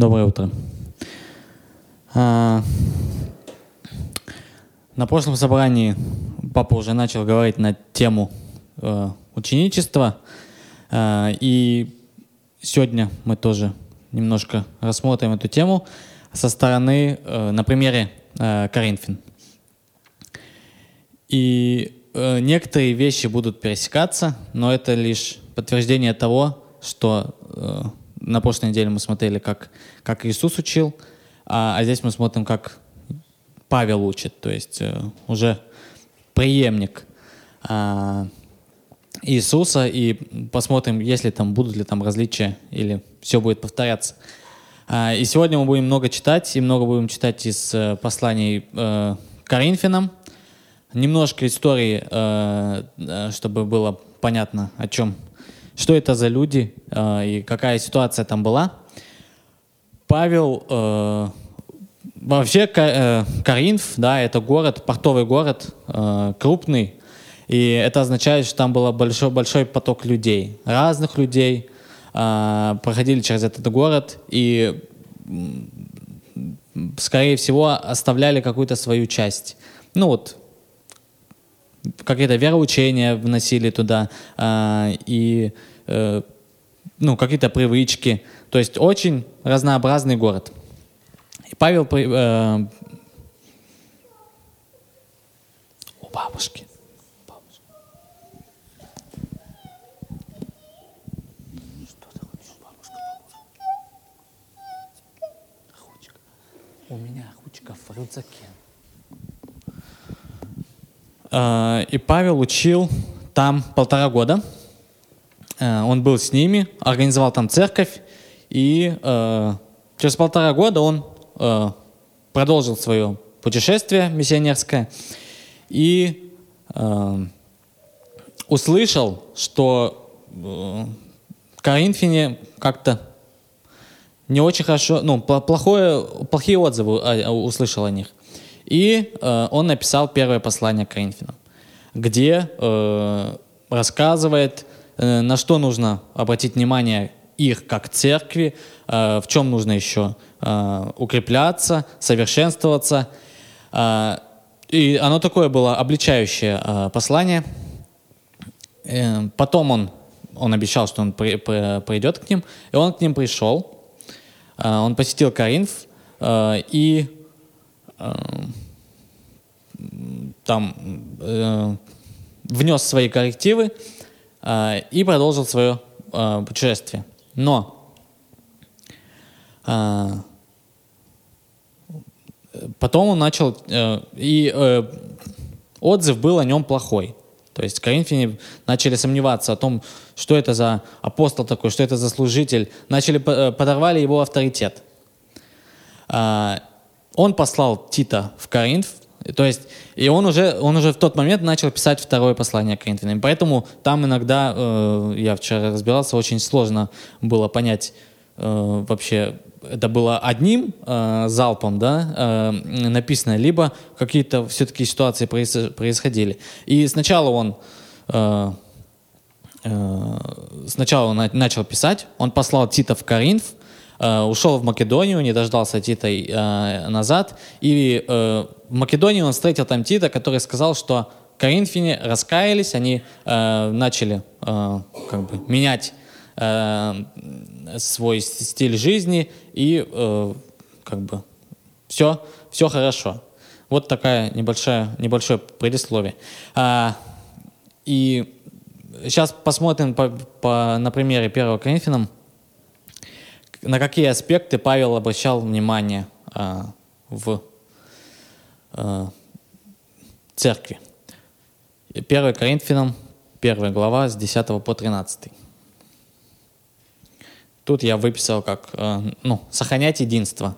Доброе утро. А, на прошлом собрании папа уже начал говорить на тему э, ученичества, э, и сегодня мы тоже немножко рассмотрим эту тему со стороны, э, на примере э, Коринфян. И э, некоторые вещи будут пересекаться, но это лишь подтверждение того, что э, на прошлой неделе мы смотрели, как, как Иисус учил, а, а здесь мы смотрим, как Павел учит, то есть э, уже преемник э, Иисуса, и посмотрим, есть ли там, будут ли там различия, или все будет повторяться. Э, и сегодня мы будем много читать, и много будем читать из э, посланий э, Коринфянам, немножко истории, э, э, чтобы было понятно, о чем, что это за люди э, и какая ситуация там была. Павел, вообще Коринф, да, это город, портовый город, крупный, и это означает, что там был большой, большой поток людей, разных людей, проходили через этот город и, скорее всего, оставляли какую-то свою часть. Ну вот, какие-то вероучения вносили туда э, и э, ну, какие-то привычки. То есть очень разнообразный город. И Павел э, у бабушки. У меня ручка в рюкзаке. Э, и Павел учил там полтора года. Э, он был с ними, организовал там церковь, и э, через полтора года он продолжил свое путешествие миссионерское и услышал, что э, Коринфяне как-то не очень хорошо, ну, плохое, плохие отзывы услышал о них. И э, он написал первое послание к Коринфянам, где э, рассказывает, э, на что нужно обратить внимание их как церкви, э, в чем нужно еще э, укрепляться, совершенствоваться. Э, и оно такое было обличающее э, послание. Э, потом он, он обещал, что он при, при, придет к ним, и он к ним пришел. Э, он посетил Коринф, э, и там э, внес свои коррективы э, и продолжил свое э, путешествие. Но э, потом он начал, э, и э, отзыв был о нем плохой. То есть коринфяне начали сомневаться о том, что это за апостол такой, что это за служитель. Начали, э, подорвали его авторитет. А, он послал Тита в Коринф, то есть, и он уже, он уже в тот момент начал писать второе послание Коринфянам. Поэтому там иногда, э, я вчера разбирался, очень сложно было понять э, вообще, это было одним э, залпом, да, э, написано, либо какие-то все-таки ситуации происходили. И сначала он э, э, сначала он начал писать, он послал Тита в Коринф, Э, ушел в Македонию, не дождался Тита э, назад. И э, в Македонии он встретил там Тита, который сказал, что коринфяне раскаялись, они начали как бы менять свой стиль жизни и как бы все, все хорошо. Вот такая небольшая, небольшое предисловие. А, и сейчас посмотрим по, по, на примере 1 Коринфянам на какие аспекты Павел обращал внимание а, в а, церкви. 1 Коринфянам, 1 глава, с 10 по 13. Тут я выписал как, а, ну, сохранять единство.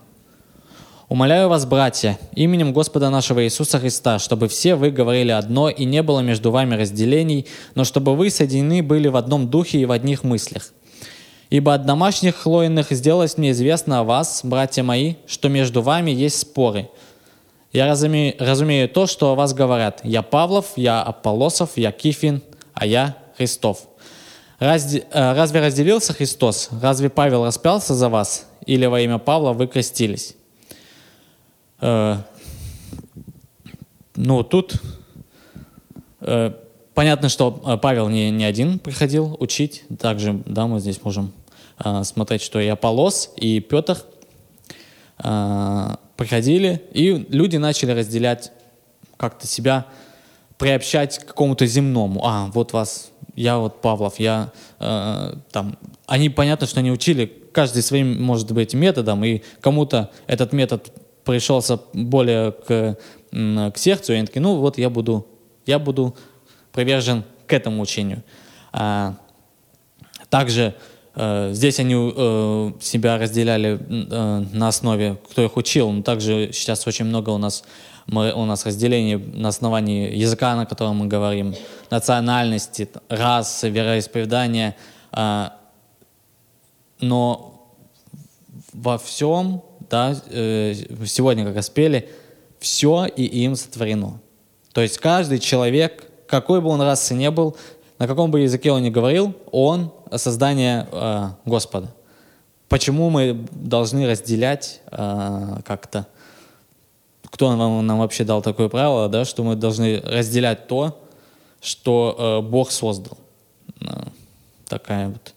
«Умоляю вас, братья, именем Господа нашего Иисуса Христа, чтобы все вы говорили одно и не было между вами разделений, но чтобы вы соединены были в одном духе и в одних мыслях. Ибо от домашних хлоиных сделалось мне известно о вас, братья мои, что между вами есть споры. Я разумею, разумею то, что о вас говорят. Я Павлов, я Аполосов, я Кифин, а я Христов. Разве, э, разве разделился Христос? Разве Павел распялся за вас? или во имя Павла вы крестились. Э, ну, тут э, понятно, что э, Павел не, не один приходил учить. Также, да, мы здесь можем э, смотреть, что и Аполос, и Петр э, приходили, и люди начали разделять как-то себя, приобщать к какому-то земному. А, вот вас, я вот Павлов, я э, там. Они, понятно, что они учили, каждый своим, может быть, методом, и кому-то этот метод пришелся более к, к сердцу, и они такие, ну вот я буду, я буду привержен к этому учению. А, также здесь они э, себя разделяли э, на основе, кто их учил, но также сейчас очень много у нас мы, у нас разделение на основании языка, на котором мы говорим, национальности, расы, вероисповедания. Но во всем да, э, сегодня как раз пели, все и им сотворено. То есть каждый человек, какой бы он расы не был, на каком бы языке он ни говорил, он создание э, Господа. Почему мы должны разделять э, как-то, кто нам, нам вообще дал такое правило, да, что мы должны разделять то, что э, Бог создал. Э, такая вот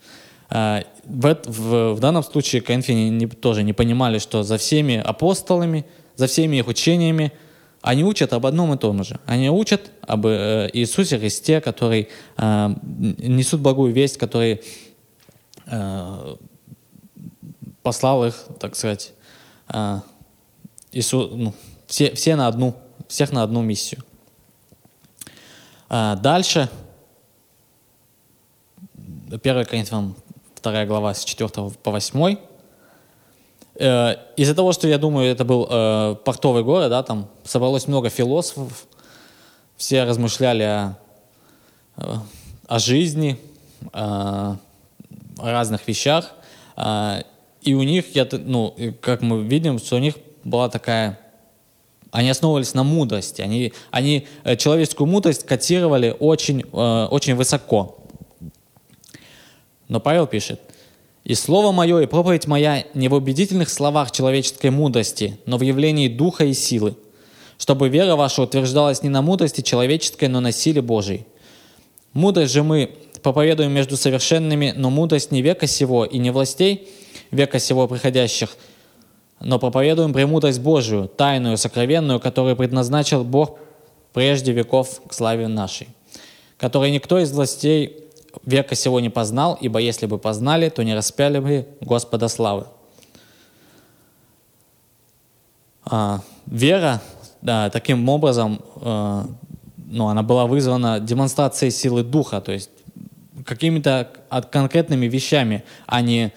а, в, в, в данном случае коринфяне не, тоже не понимали, что за всеми апостолами, за всеми их учениями они учат об одном и том же. Они учат об э, Иисусе Христе, который э, несут благую весть, который э, послал их, так сказать, Иисус, ну, все, все на одну, всех на одну миссию. Дальше, 1 Коринфянам 2 глава с 4 по 8. Э, из-за того, что я думаю, это был э, портовый город, да, там собралось много философов, все размышляли о, э, о жизни, о разных вещах, и у них, я, ну, как мы видим, что у них была такая они основывались на мудрости. Они, они человеческую мудрость котировали очень, очень высоко. Но Павел пишет, «И слово мое, и проповедь моя не в убедительных словах человеческой мудрости, но в явлении духа и силы, чтобы вера ваша утверждалась не на мудрости человеческой, но на силе Божией. Мудрость же мы проповедуем между совершенными, но мудрость не века сего и не властей века сего приходящих, но проповедуем премудрость Божию, тайную, сокровенную, которую предназначил Бог прежде веков к славе нашей, которой никто из властей века сего не познал, ибо если бы познали, то не распяли бы Господа славы. А, вера да, таким образом, э, ну, она была вызвана демонстрацией силы духа, то есть какими-то конкретными вещами, а не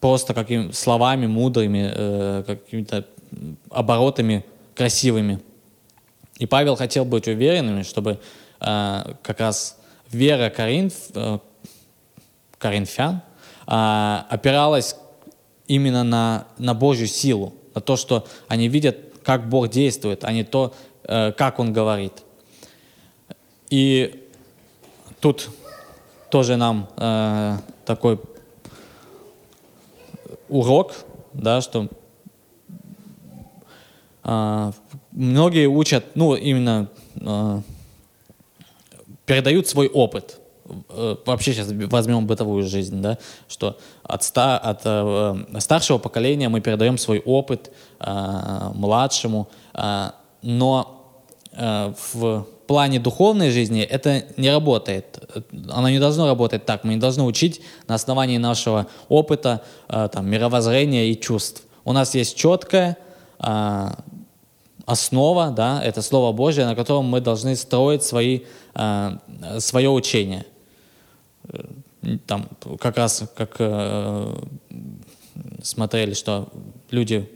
просто какими словами мудрыми, э, какими-то оборотами красивыми. И Павел хотел быть уверенным, чтобы э, как раз вера Коринф, э, коринфян а, опиралась именно на, на Божью силу, на то, что они видят, как Бог действует, а не то, э, как Он говорит. И тут тоже нам э, такой урок, да, что э, многие учат, ну, именно э, передают свой опыт. Э, вообще сейчас возьмем бытовую жизнь, да, что от, ста, от э, старшего поколения мы передаем свой опыт э, младшему, э, но э, в плане духовной жизни это не работает. Оно не должно работать так. Мы не должны учить на основании нашего опыта, э, там, мировоззрения и чувств. У нас есть четкое э, основа, да, это Слово Божье, на котором мы должны строить свои, э, свое учение. Э, там как раз как э, смотрели, что люди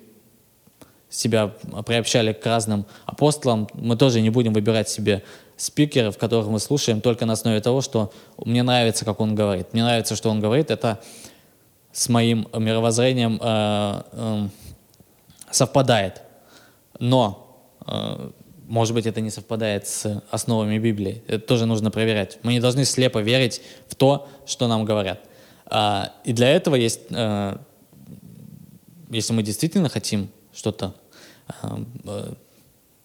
себя приобщали к разным апостолам, мы тоже не будем выбирать себе спикеров, которых мы слушаем только на основе того, что мне нравится, как он говорит. Мне нравится, что он говорит, это с моим мировоззрением э, э, совпадает. Но, э, может быть, это не совпадает с основами Библии. Это тоже нужно проверять. Мы не должны слепо верить в то, что нам говорят. А, и для этого есть э, если мы действительно хотим что-то э,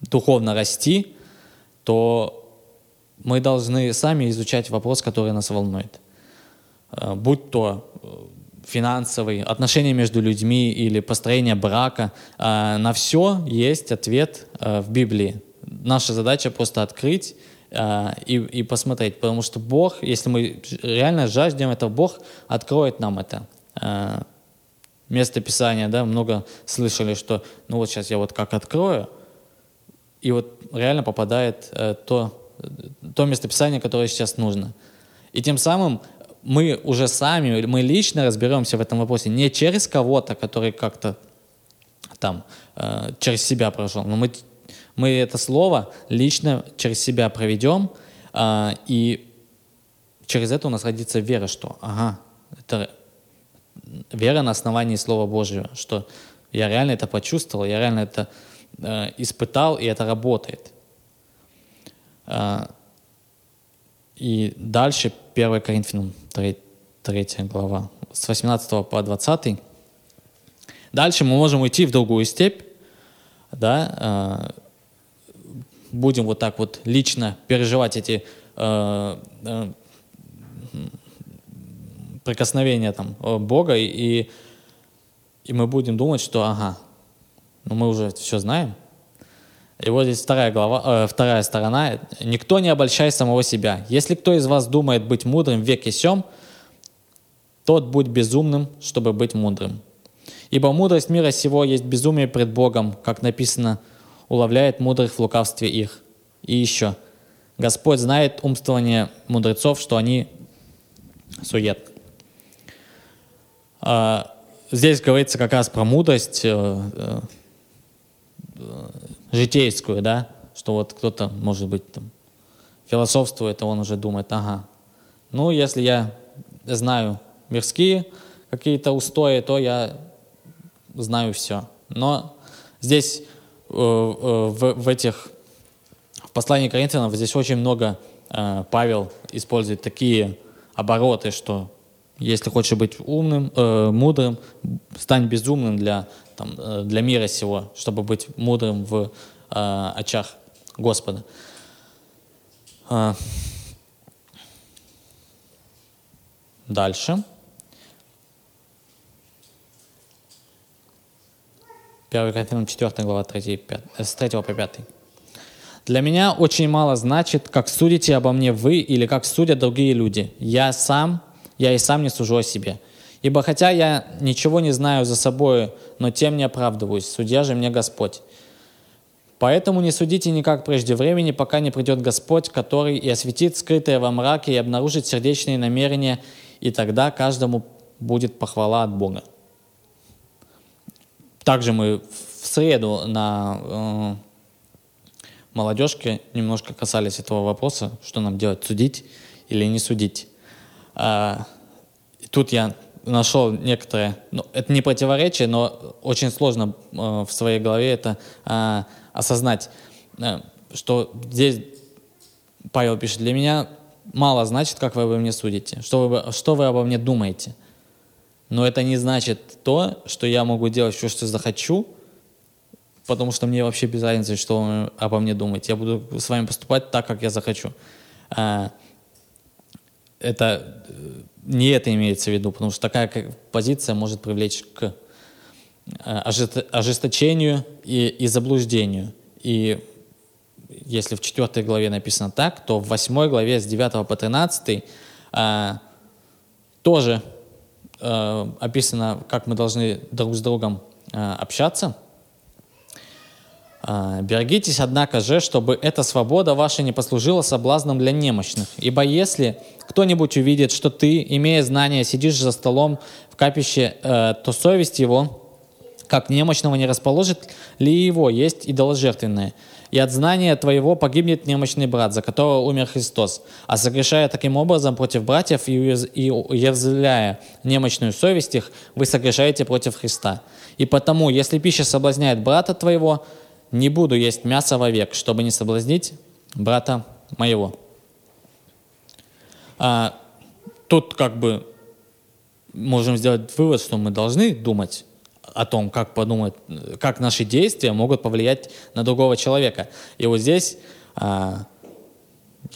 духовно расти, то мы должны сами изучать вопрос, который нас волнует. Будь то финансовый, отношения между людьми или построение брака. На все есть ответ в Библии. Наша задача просто открыть и, и посмотреть, потому что Бог, если мы реально жаждем этого, Бог откроет нам это место Писания, да, много слышали, что ну вот сейчас я вот как открою, и вот реально попадает э, то, то местописание, которое сейчас нужно. И тем самым мы уже сами, мы лично разберемся в этом вопросе не через кого-то, который как-то там э, через себя прошел, но мы, мы это слово лично через себя проведем, э, и через это у нас родится вера, что ага, это вера на основании Слова Божьего, что я реально это почувствовал, я реально это э, испытал, и это работает. Э, и дальше 1 Коринфянам 3, 3 глава, с 18 по 20. Дальше мы можем уйти в другую степь, да, э, будем вот так вот лично переживать эти э, э, прикосновения там Бога, и, и мы будем думать, что ага, ну мы уже все знаем. И вот здесь вторая, глава, э, вторая сторона. «Никто не обольщай самого себя. Если кто из вас думает быть мудрым в веке сем, тот будь безумным, чтобы быть мудрым. Ибо мудрость мира сего есть безумие пред Богом, как написано, уловляет мудрых в лукавстве их. И еще, Господь знает умствование мудрецов, что они сует. А, здесь говорится как раз про мудрость э, э, житейскую, да, что вот кто-то, может быть, там, философствует, а он уже думает, ага, ну, если я знаю мирские какие-то устои, то я знаю все. Но здесь э, в, в этих в послании Коринфянам здесь очень много Павел использует такие обороты, что если хочешь быть умным, э, мудрым, стань безумным для, там, э, для мира сего, чтобы быть мудрым в э, очах Господа. А. Дальше. 1 Коринфянам 4 глава 3, 5, с 3 по 5. Для меня очень мало значит, как судите обо мне вы или как судят другие люди. Я сам я и сам не сужу о себе. Ибо хотя я ничего не знаю за собой, но тем не оправдываюсь, судья же мне Господь. Поэтому не судите никак прежде времени, пока не придет Господь, который и осветит скрытое во мраке и обнаружит сердечные намерения, и тогда каждому будет похвала от Бога. Также мы в среду на э, молодежке немножко касались этого вопроса, что нам делать, судить или не судить. А, тут я нашел некоторые, ну, это не противоречие, но очень сложно э, в своей голове это э, осознать, э, что здесь Павел пишет, для меня мало значит, как вы обо мне судите, что вы, что вы обо мне думаете. Но это не значит то, что я могу делать все, что захочу, потому что мне вообще без разницы, что вы обо мне думаете. Я буду с вами поступать так, как я захочу. А, это э, не это имеется в виду, потому что такая позиция может привлечь к э, ожесточению и, и заблуждению. И если в 4 главе написано так, то в 8 главе с 9 по 13 э, тоже э, описано, как мы должны друг с другом э, общаться – а, «Берегитесь, однако же, чтобы эта свобода ваша не послужила соблазном для немощных. Ибо если кто-нибудь увидит, что ты, имея знания, сидишь за столом в капище, э, то совесть его, как немощного, не расположит ли его есть идоложертвенное. И от знания твоего погибнет немощный брат, за которого умер Христос. А согрешая таким образом против братьев и уязвляя немощную совесть их, вы согрешаете против Христа. И потому, если пища соблазняет брата твоего, не буду есть мясо вовек, чтобы не соблазнить брата моего. А, тут как бы можем сделать вывод, что мы должны думать о том, как подумать, как наши действия могут повлиять на другого человека. И вот здесь а,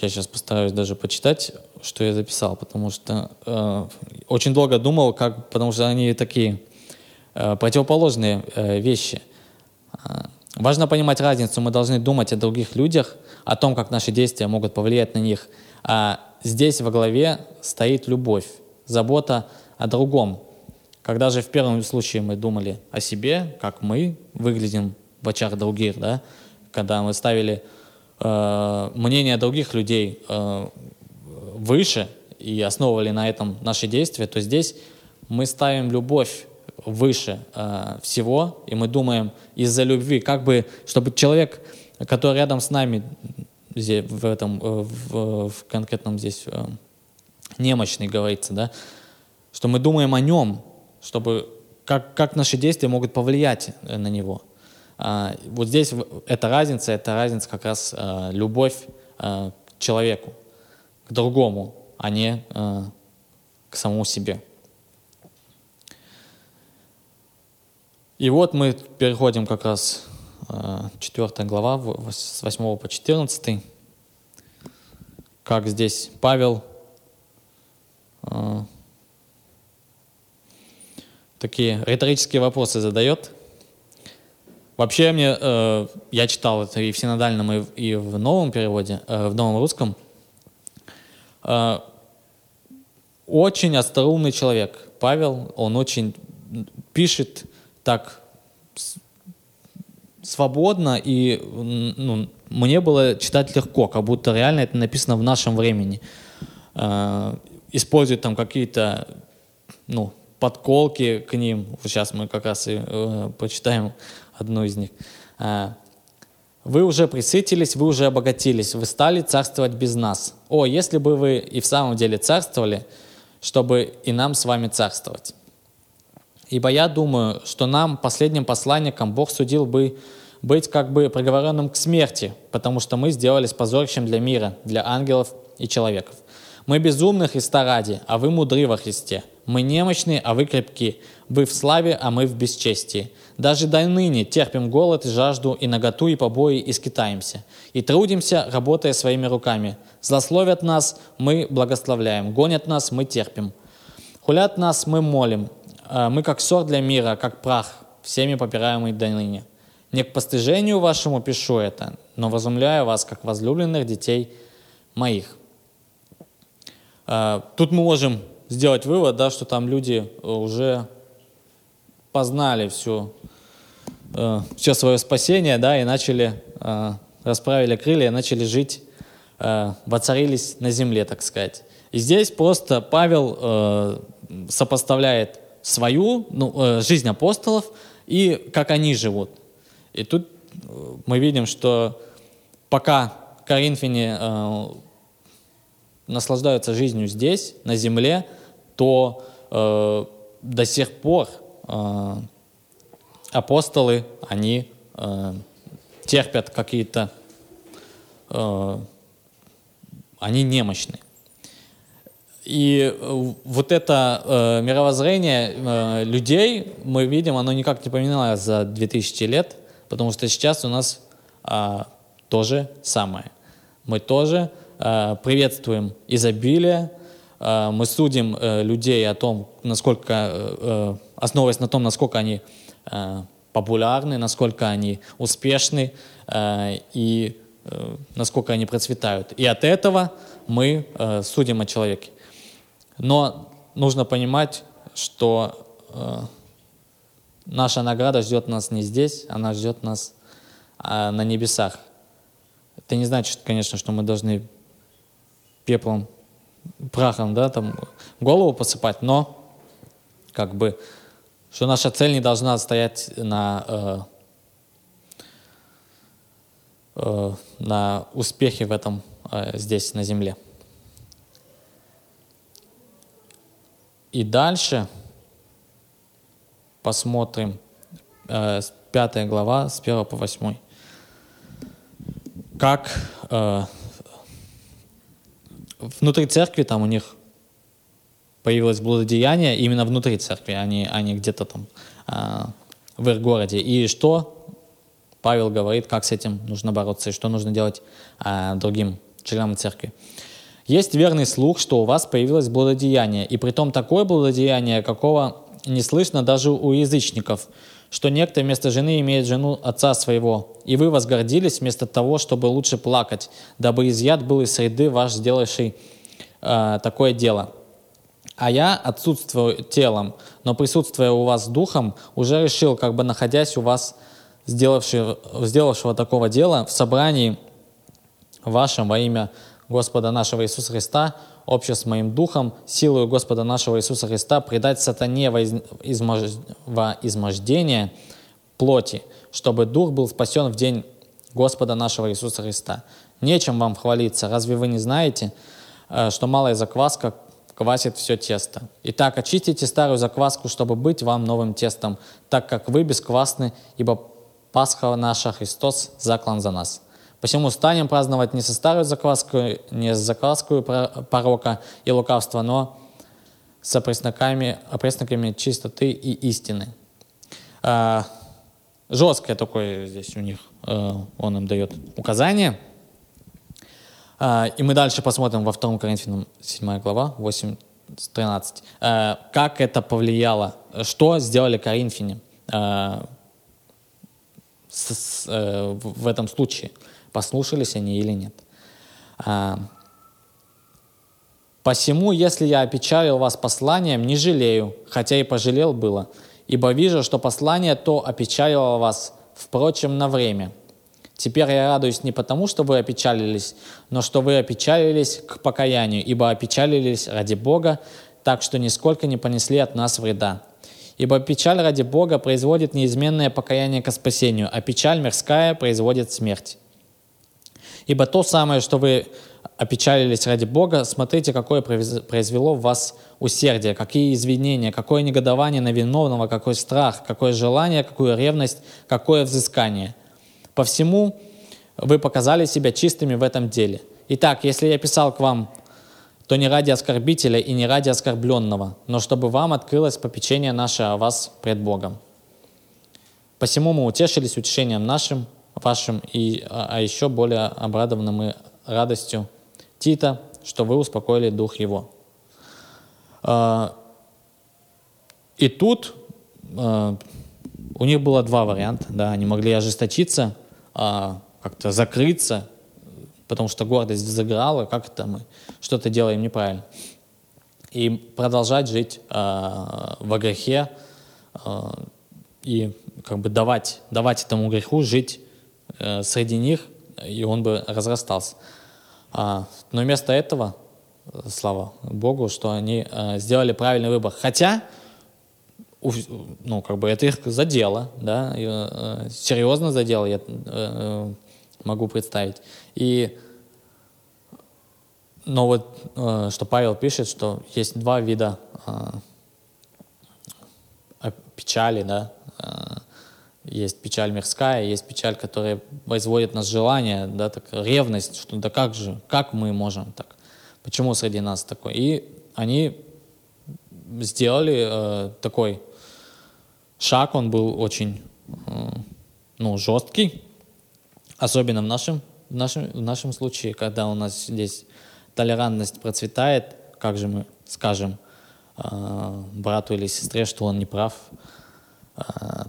я сейчас постараюсь даже почитать, что я записал, потому что э, очень долго думал, как, потому что они такие э, противоположные э, вещи. Важно понимать разницу. Мы должны думать о других людях, о том, как наши действия могут повлиять на них. А здесь во главе стоит любовь, забота о другом. Когда же в первом случае мы думали о себе, как мы выглядим в очах других, да, когда мы ставили э, мнение других людей э, выше и основывали на этом наши действия, то здесь мы ставим любовь выше э, всего, и мы думаем из-за любви, как бы, чтобы человек, который рядом с нами, в этом, э, в, в конкретном здесь э, немощный говорится, да, что мы думаем о нем, чтобы как, как наши действия могут повлиять э, на него. А, вот здесь эта разница, это разница как раз а, любовь а, к человеку, к другому, а не а, к самому себе. И вот мы переходим как раз а, 4 глава, с 8 по 14, как здесь Павел а, такие риторические вопросы задает. Вообще мне, э, я читал это и в синодальном, и в, новом переводе, э, в новом русском. Э, очень остроумный человек. Павел, он очень пишет так свободно, и ну, мне было читать легко, как будто реально это написано в нашем времени. Э, использует там какие-то ну, подколки к ним. Сейчас мы как раз и э, почитаем одну из них. Э, вы уже присытились, вы уже обогатились, вы стали царствовать без нас. О, если бы вы и в самом деле царствовали, чтобы и нам с вами царствовать. Ибо я думаю, что нам, последним посланникам, Бог судил бы быть как бы приговоренным к смерти, потому что мы сделались позорищем для мира, для ангелов и человеков. Мы безумны Христа ради, а вы мудры во Христе. Мы немощны, а вы крепки. Вы в славе, а мы в бесчестии. Даже до ныне терпим голод и жажду, и наготу, и побои, и скитаемся. И трудимся, работая своими руками. Злословят нас, мы благословляем. Гонят нас, мы терпим. Хулят нас, мы молим. А мы как сор для мира, как прах, всеми попираемый до ныне. Не к постыжению вашему пишу это, но возумляю вас, как возлюбленных детей моих. А, тут мы можем сделать вывод, да, что там люди э, уже познали всю, э, все свое спасение, да, и начали, э, расправили крылья, начали жить, воцарились на земле, так сказать. И здесь просто Павел сопоставляет свою ну, жизнь апостолов и как они живут. И тут мы видим, что пока коринфяне наслаждаются жизнью здесь, на земле, то э, до сих пор э, апостолы, они э, терпят какие-то, э, они немощны. И э, вот это э, мировоззрение э, людей, мы видим, оно никак не поменялось за 2000 лет, потому что сейчас у нас э, то же самое. Мы тоже э, приветствуем изобилие, Э, мы судим э, людей о том, насколько, э, основываясь на том, насколько они популярны, насколько они успешны и насколько они процветают. И от этого мы судим о человеке. Но нужно понимать, что наша награда ждет нас не здесь, она ждет нас на небесах. Это не значит, конечно, что мы должны пеплом прахом, да, там голову посыпать, но как бы, что наша цель не должна стоять на, э, э, на успехе в этом э, здесь, на земле. И дальше посмотрим э, 5 глава с 1 по 8. Как э, внутри церкви там у них появилось блудодеяние именно внутри церкви, а не, а не где-то там а, в их городе. И что Павел говорит, как с этим нужно бороться и что нужно делать а, другим членам церкви. Есть верный слух, что у вас появилось блудодеяние, и при том такое блудодеяние, какого не слышно даже у язычников, что некто вместо жены имеет жену отца своего, и вы возгордились вместо того, чтобы лучше плакать, дабы изъят был из среды ваш, сделавший э, такое дело. А я отсутствую телом, но присутствуя у вас духом, уже решил, как бы находясь у вас, сделавшего, сделавшего такого дела, в собрании вашем во имя Господа нашего Иисуса Христа, общее с моим духом, силою Господа нашего Иисуса Христа, предать сатане во, измож... во измождение плоти, чтобы дух был спасен в день Господа нашего Иисуса Христа. Нечем вам хвалиться. Разве вы не знаете, э, что малая закваска квасит все тесто? Итак, очистите старую закваску, чтобы быть вам новым тестом, так как вы бесквасны, ибо Пасха наша Христос заклан за нас. Посему станем праздновать не со старой закваской, не с закваской порока и лукавства, но с опресноками, опресноками чистоты и истины. А, жесткое такое здесь у них, а, он им дает указание. А, и мы дальше посмотрим во 2 Коринфянам 7 глава, 8-13. А, как это повлияло, что сделали коринфяне а, с, с, э, в этом случае – послушались они или нет. А, «Посему, если я опечалил вас посланием, не жалею, хотя и пожалел было, ибо вижу, что послание то опечалило вас, впрочем, на время. Теперь я радуюсь не потому, что вы опечалились, но что вы опечалились к покаянию, ибо опечалились ради Бога, так что нисколько не понесли от нас вреда. Ибо печаль ради Бога производит неизменное покаяние к спасению, а печаль мирская производит смерть. Ибо то самое, что вы опечалились ради Бога, смотрите, какое произвело в вас усердие, какие извинения, какое негодование на виновного, какой страх, какое желание, какую ревность, какое взыскание. По всему вы показали себя чистыми в этом деле. Итак, если я писал к вам, то не ради оскорбителя и не ради оскорбленного, но чтобы вам открылось попечение наше о вас пред Богом. Посему мы утешились утешением нашим, вашим, и, а, а еще более обрадованы мы радостью Тита, что вы успокоили дух его. А, и тут а, у них было два варианта. Да, они могли ожесточиться, как-то закрыться, потому что гордость взыграла, как это мы что-то делаем неправильно. И продолжать жить во грехе и как бы давать, давать этому греху жить Э, среди них, и он бы разрастался. А, но вместо этого, слава Богу, что они э, сделали правильный выбор. Хотя, ну, как бы это их задело, да, и, э, серьезно задело, я могу представить. И но вот что Павел пишет, что есть два вида печали, да, есть печаль мирская, есть печаль, которая производит нас желание, да, так, ревность, что да как же, как мы можем так, почему среди нас такой. И они сделали э, такой шаг, он был очень э, ну, жесткий, особенно в нашем, в, нашем, в нашем случае, когда у нас здесь толерантность процветает, как же мы скажем э, брату или сестре, что он не прав,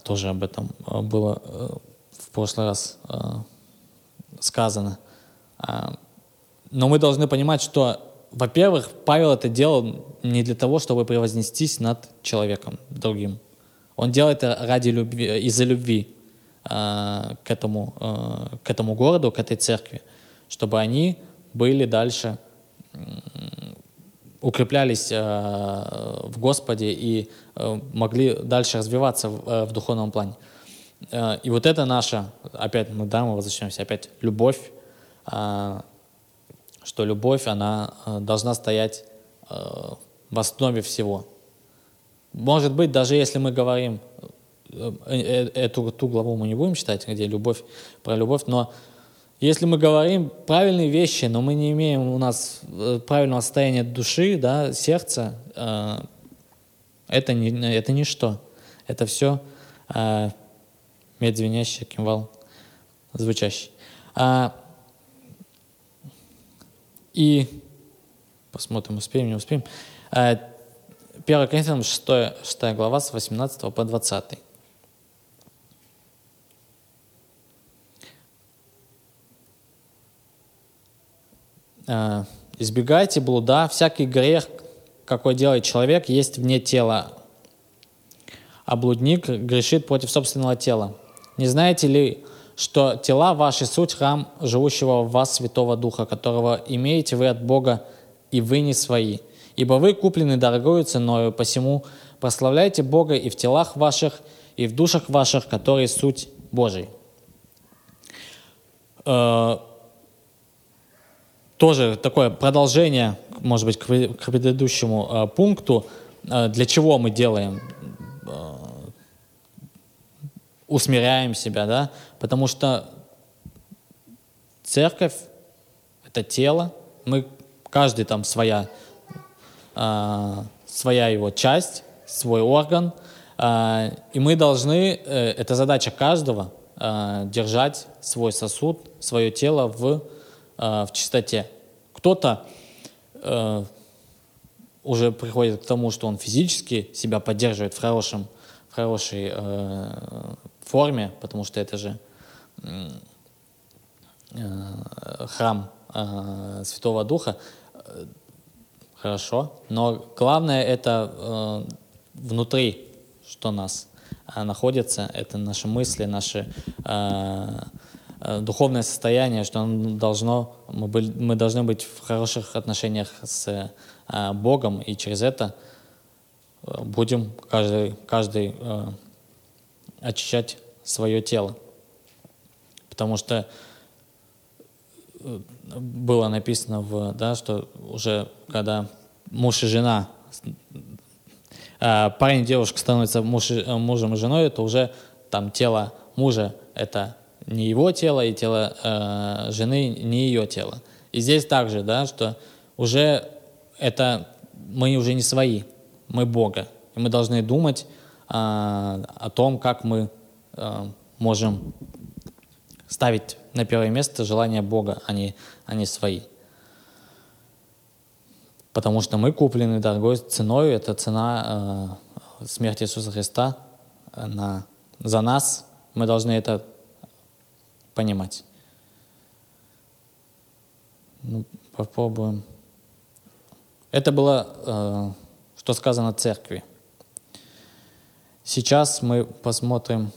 тоже об этом а, было э, в прошлый раз а, сказано. Но мы должны понимать, что, во-первых, Павел это делал не для того, чтобы превознестись над человеком другим. Он делает это ради любви, из-за любви к этому, к этому городу, к этой церкви, чтобы они были дальше укреплялись э, в Господе и э, могли дальше развиваться в, э, духовном плане. И вот это наша, опять мы, да, мы возвращаемся, опять любовь, что любовь, она должна стоять в основе всего. Может быть, даже если мы говорим, эту ту главу мы не будем читать, где любовь, про любовь, но если мы говорим правильные вещи, но мы не имеем у нас э, правильного состояния души, да, сердца, э, это, не, это ничто. Это все э, медь звенящий, кимвал звучащий. А, и посмотрим, успеем, не успеем. А, 1 Коринфянам 6, 6 глава с 18 по 20. Избегайте блуда, всякий грех, какой делает человек, есть вне тела, а блудник грешит против собственного тела. Не знаете ли, что тела ваши суть храм живущего в вас Святого Духа, которого имеете вы от Бога, и вы не свои. Ибо вы куплены дорогою ценою, посему прославляйте Бога и в телах ваших, и в душах ваших, которые суть Божий. Э, тоже такое продолжение, может быть, к предыдущему э, пункту, э, для чего мы делаем, э, усмиряем себя, да, потому что церковь – это тело, мы, каждый там своя, своя его часть, свой орган, и мы должны, это задача каждого, держать свой сосуд, свое тело в Э, в чистоте. Кто-то э, уже приходит к тому, что он физически себя поддерживает в, хорошем, в хорошей э, форме, потому что это же э, храм э, Святого Духа. Хорошо, но главное это э, внутри, что нас э, находится, это наши мысли, наши э, духовное состояние, что оно должно, мы, были, мы должны быть в хороших отношениях с э, Богом, и через это э, будем каждый, каждый э, очищать свое тело. Потому что э, было написано, в, да, что уже когда муж и жена, э, парень и девушка становятся муж, мужем и женой, то уже там тело мужа — это не его тело, и тело э, жены не ее тело. И здесь также, да, что уже это мы уже не свои, мы Бога. И мы должны думать э, о том, как мы э, можем ставить на первое место желание Бога, а не, а не свои. Потому что мы куплены дорогой ценой, это цена э, смерти Иисуса Христа на, за нас. Мы должны это понимать. Ну, попробуем. Это было, э, что сказано церкви. Сейчас мы посмотрим,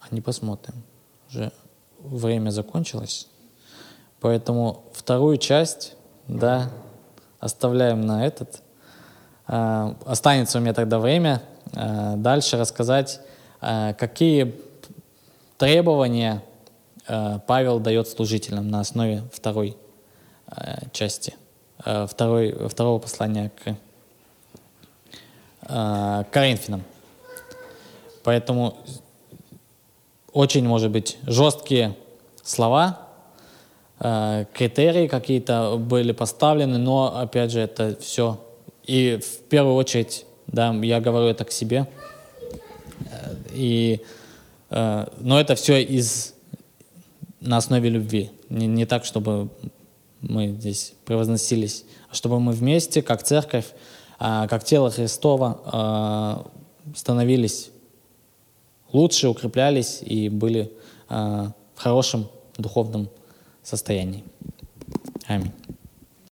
а не посмотрим, уже время закончилось, поэтому вторую часть, да, оставляем на этот. Э, останется у меня тогда время э, дальше рассказать, э, какие требования э, Павел дает служителям на основе второй э, части, э, второй, второго послания к Коринфянам. Поэтому очень, может быть, жесткие слова, критерии какие-то были поставлены, но, опять же, это все. И в первую очередь, да, я говорю это к себе. И но это все из, на основе любви. Не, не так, чтобы мы здесь превозносились, а чтобы мы вместе, как церковь, а, как тело Христова, а, становились лучше, укреплялись и были а, в хорошем духовном состоянии. Аминь.